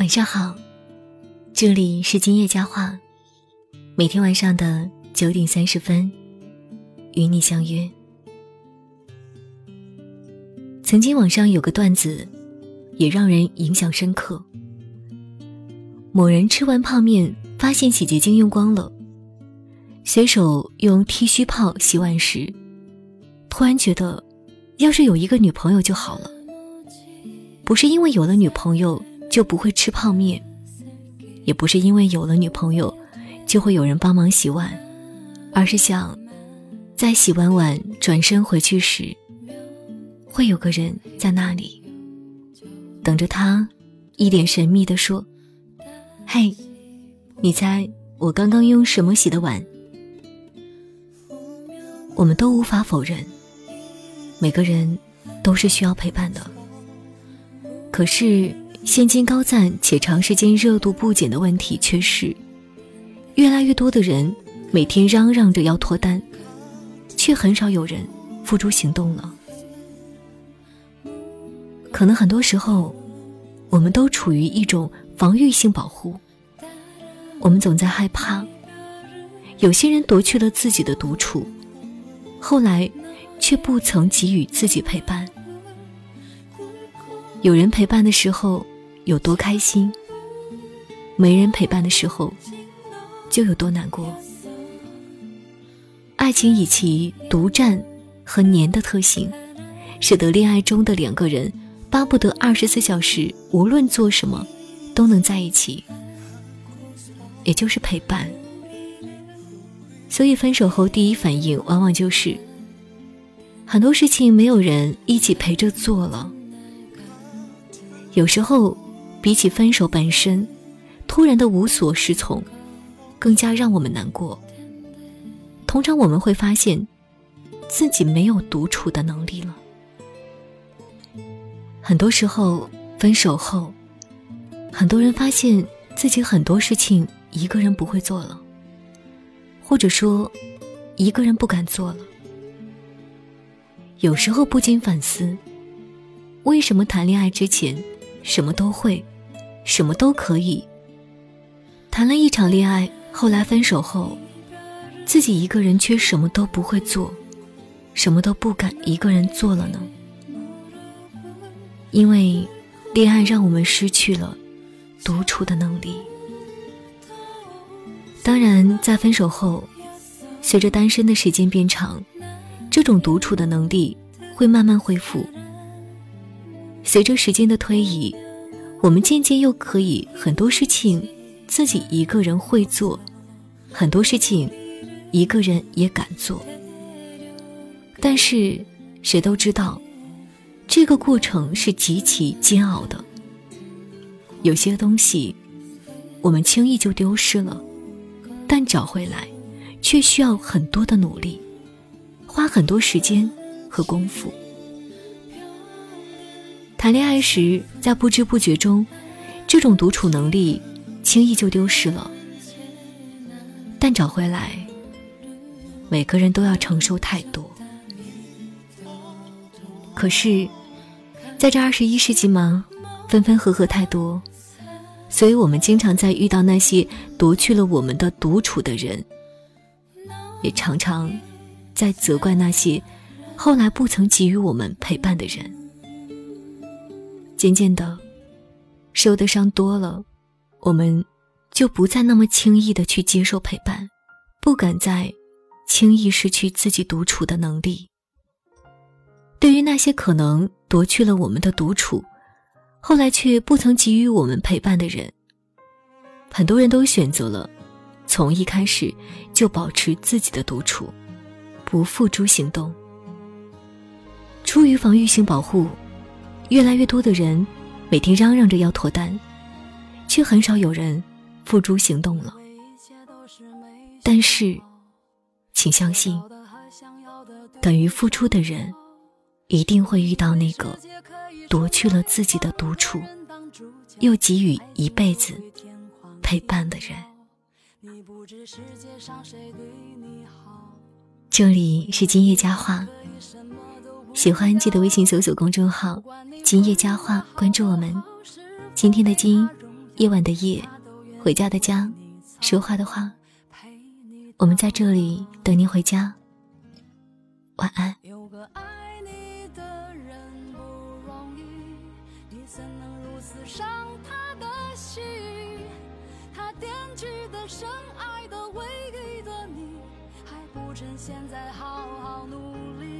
晚上好，这里是今夜佳话，每天晚上的九点三十分，与你相约。曾经网上有个段子，也让人印象深刻。某人吃完泡面，发现洗洁精用光了，随手用剃须泡洗碗时，突然觉得，要是有一个女朋友就好了。不是因为有了女朋友。就不会吃泡面，也不是因为有了女朋友就会有人帮忙洗碗，而是想在洗完碗转身回去时，会有个人在那里等着他，一脸神秘地说：“嘿，你猜我刚刚用什么洗的碗？”我们都无法否认，每个人都是需要陪伴的，可是。现今高赞且长时间热度不减的问题，却是越来越多的人每天嚷嚷着要脱单，却很少有人付诸行动了。可能很多时候，我们都处于一种防御性保护，我们总在害怕有些人夺去了自己的独处，后来却不曾给予自己陪伴。有人陪伴的时候。有多开心，没人陪伴的时候，就有多难过。爱情以其独占和黏的特性，使得恋爱中的两个人巴不得二十四小时无论做什么都能在一起，也就是陪伴。所以分手后第一反应往往就是很多事情没有人一起陪着做了，有时候。比起分手本身，突然的无所适从，更加让我们难过。通常我们会发现，自己没有独处的能力了。很多时候，分手后，很多人发现自己很多事情一个人不会做了，或者说，一个人不敢做了。有时候不禁反思，为什么谈恋爱之前什么都会？什么都可以。谈了一场恋爱，后来分手后，自己一个人却什么都不会做，什么都不敢一个人做了呢？因为恋爱让我们失去了独处的能力。当然，在分手后，随着单身的时间变长，这种独处的能力会慢慢恢复。随着时间的推移。我们渐渐又可以很多事情自己一个人会做，很多事情一个人也敢做。但是谁都知道，这个过程是极其煎熬的。有些东西我们轻易就丢失了，但找回来却需要很多的努力，花很多时间和功夫。谈恋爱时，在不知不觉中，这种独处能力轻易就丢失了。但找回来，每个人都要承受太多。可是，在这二十一世纪嘛，分分合合太多，所以我们经常在遇到那些夺去了我们的独处的人，也常常在责怪那些后来不曾给予我们陪伴的人。渐渐的，受的伤多了，我们就不再那么轻易的去接受陪伴，不敢再轻易失去自己独处的能力。对于那些可能夺去了我们的独处，后来却不曾给予我们陪伴的人，很多人都选择了从一开始就保持自己的独处，不付诸行动，出于防御性保护。越来越多的人每天嚷嚷着要脱单，却很少有人付诸行动了。但是，请相信，敢于付出的人，一定会遇到那个夺去了自己的独处，又给予一辈子陪伴的人。这里是今夜佳话。喜欢记得微信搜索公众号“今夜佳话”，关注我们。今天的“今”夜晚的夜，回家的家，说话的话。我们在这里等你回家。晚安。有个爱你的人不容易，你怎能如此伤他的心？他惦记的、深爱的、唯一的你，还不趁现在好好努力。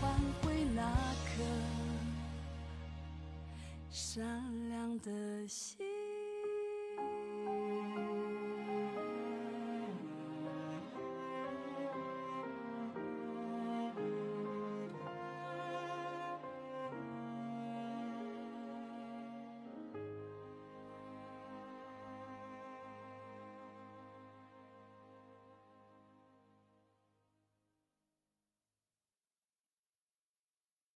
换回那颗善良的心。